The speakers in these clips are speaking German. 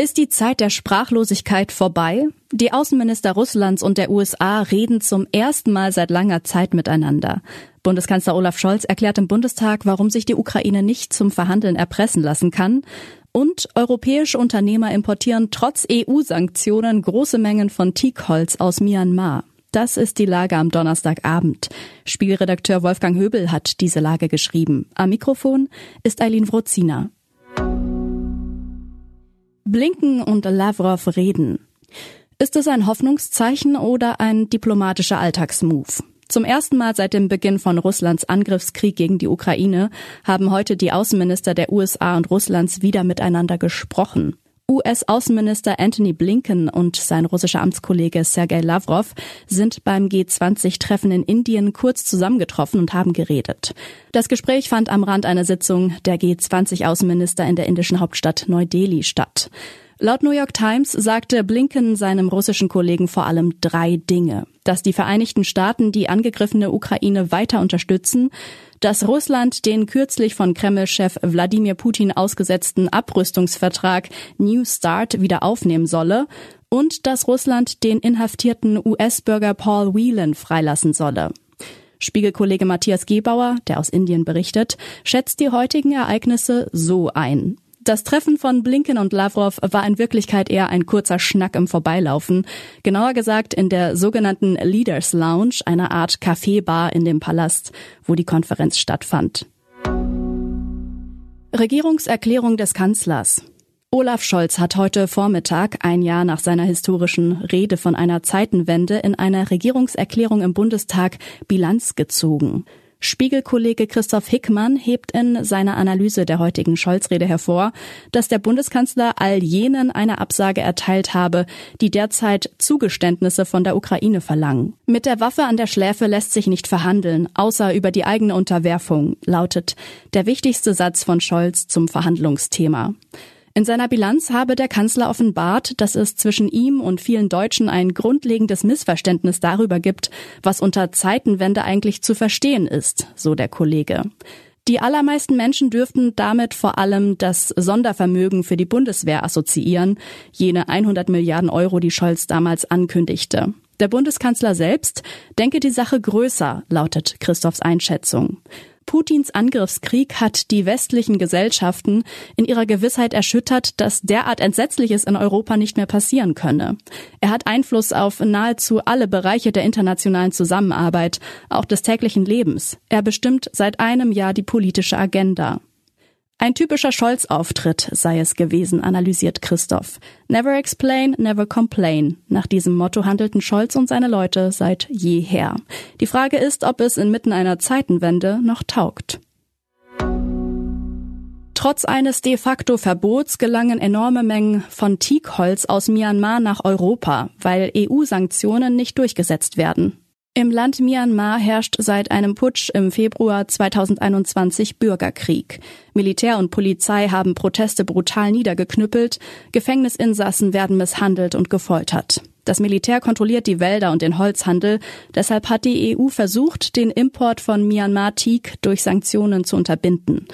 Ist die Zeit der Sprachlosigkeit vorbei? Die Außenminister Russlands und der USA reden zum ersten Mal seit langer Zeit miteinander. Bundeskanzler Olaf Scholz erklärt im Bundestag, warum sich die Ukraine nicht zum Verhandeln erpressen lassen kann. Und europäische Unternehmer importieren trotz EU-Sanktionen große Mengen von Teakholz aus Myanmar. Das ist die Lage am Donnerstagabend. Spielredakteur Wolfgang Höbel hat diese Lage geschrieben. Am Mikrofon ist Eileen Wrozina. Blinken und Lavrov reden. Ist es ein Hoffnungszeichen oder ein diplomatischer Alltagsmove? Zum ersten Mal seit dem Beginn von Russlands Angriffskrieg gegen die Ukraine haben heute die Außenminister der USA und Russlands wieder miteinander gesprochen. US-Außenminister Anthony Blinken und sein russischer Amtskollege Sergei Lavrov sind beim G20-Treffen in Indien kurz zusammengetroffen und haben geredet. Das Gespräch fand am Rand einer Sitzung der G20-Außenminister in der indischen Hauptstadt Neu-Delhi statt. Laut New York Times sagte Blinken seinem russischen Kollegen vor allem drei Dinge. Dass die Vereinigten Staaten die angegriffene Ukraine weiter unterstützen, dass Russland den kürzlich von Kreml-Chef Wladimir Putin ausgesetzten Abrüstungsvertrag New Start wieder aufnehmen solle und dass Russland den inhaftierten US-Bürger Paul Whelan freilassen solle. Spiegelkollege Matthias Gebauer, der aus Indien berichtet, schätzt die heutigen Ereignisse so ein. Das Treffen von Blinken und Lavrov war in Wirklichkeit eher ein kurzer Schnack im Vorbeilaufen. Genauer gesagt in der sogenannten Leaders Lounge, einer Art Kaffeebar in dem Palast, wo die Konferenz stattfand. Regierungserklärung des Kanzlers. Olaf Scholz hat heute Vormittag, ein Jahr nach seiner historischen Rede von einer Zeitenwende, in einer Regierungserklärung im Bundestag Bilanz gezogen. Spiegelkollege Christoph Hickmann hebt in seiner Analyse der heutigen Scholz-Rede hervor, dass der Bundeskanzler all jenen eine Absage erteilt habe, die derzeit Zugeständnisse von der Ukraine verlangen. Mit der Waffe an der Schläfe lässt sich nicht verhandeln, außer über die eigene Unterwerfung, lautet der wichtigste Satz von Scholz zum Verhandlungsthema. In seiner Bilanz habe der Kanzler offenbart, dass es zwischen ihm und vielen Deutschen ein grundlegendes Missverständnis darüber gibt, was unter Zeitenwende eigentlich zu verstehen ist, so der Kollege. Die allermeisten Menschen dürften damit vor allem das Sondervermögen für die Bundeswehr assoziieren, jene 100 Milliarden Euro, die Scholz damals ankündigte. Der Bundeskanzler selbst denke die Sache größer, lautet Christophs Einschätzung. Putins Angriffskrieg hat die westlichen Gesellschaften in ihrer Gewissheit erschüttert, dass derart Entsetzliches in Europa nicht mehr passieren könne. Er hat Einfluss auf nahezu alle Bereiche der internationalen Zusammenarbeit, auch des täglichen Lebens. Er bestimmt seit einem Jahr die politische Agenda. Ein typischer Scholz-Auftritt sei es gewesen, analysiert Christoph. Never explain, never complain. Nach diesem Motto handelten Scholz und seine Leute seit jeher. Die Frage ist, ob es inmitten einer Zeitenwende noch taugt. Trotz eines de facto Verbots gelangen enorme Mengen von Teakholz aus Myanmar nach Europa, weil EU-Sanktionen nicht durchgesetzt werden. Im Land Myanmar herrscht seit einem Putsch im Februar 2021 Bürgerkrieg. Militär und Polizei haben Proteste brutal niedergeknüppelt, Gefängnisinsassen werden misshandelt und gefoltert. Das Militär kontrolliert die Wälder und den Holzhandel, deshalb hat die EU versucht, den Import von Myanmar Teak durch Sanktionen zu unterbinden.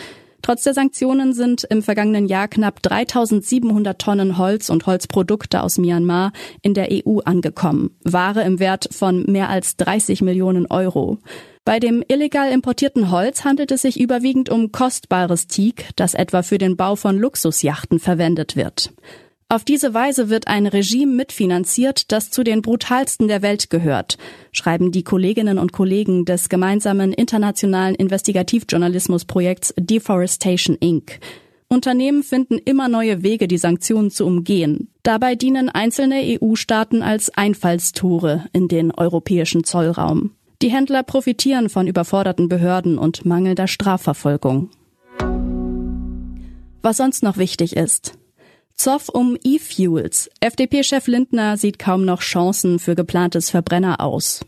Trotz der Sanktionen sind im vergangenen Jahr knapp 3700 Tonnen Holz und Holzprodukte aus Myanmar in der EU angekommen. Ware im Wert von mehr als 30 Millionen Euro. Bei dem illegal importierten Holz handelt es sich überwiegend um kostbares Teak, das etwa für den Bau von Luxusjachten verwendet wird. Auf diese Weise wird ein Regime mitfinanziert, das zu den brutalsten der Welt gehört, schreiben die Kolleginnen und Kollegen des gemeinsamen internationalen Investigativjournalismusprojekts Deforestation Inc. Unternehmen finden immer neue Wege, die Sanktionen zu umgehen. Dabei dienen einzelne EU-Staaten als Einfallstore in den europäischen Zollraum. Die Händler profitieren von überforderten Behörden und mangelnder Strafverfolgung. Was sonst noch wichtig ist. Zoff um E-Fuels. FDP-Chef Lindner sieht kaum noch Chancen für geplantes Verbrenner aus.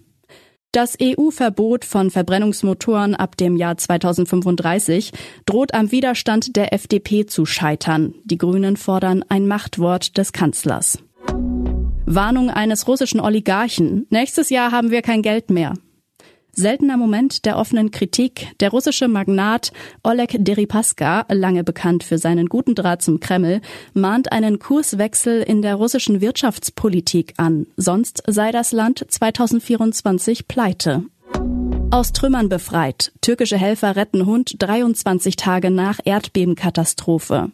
Das EU-Verbot von Verbrennungsmotoren ab dem Jahr 2035 droht am Widerstand der FDP zu scheitern. Die Grünen fordern ein Machtwort des Kanzlers. Warnung eines russischen Oligarchen. Nächstes Jahr haben wir kein Geld mehr. Seltener Moment der offenen Kritik. Der russische Magnat Oleg Deripaska, lange bekannt für seinen guten Draht zum Kreml, mahnt einen Kurswechsel in der russischen Wirtschaftspolitik an. Sonst sei das Land 2024 pleite. Aus Trümmern befreit. Türkische Helfer retten Hund 23 Tage nach Erdbebenkatastrophe.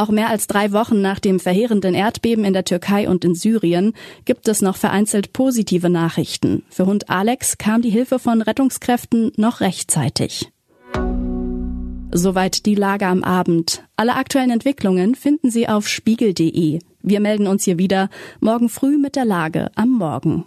Auch mehr als drei Wochen nach dem verheerenden Erdbeben in der Türkei und in Syrien gibt es noch vereinzelt positive Nachrichten. Für Hund Alex kam die Hilfe von Rettungskräften noch rechtzeitig. Soweit die Lage am Abend. Alle aktuellen Entwicklungen finden Sie auf spiegel.de. Wir melden uns hier wieder morgen früh mit der Lage am Morgen.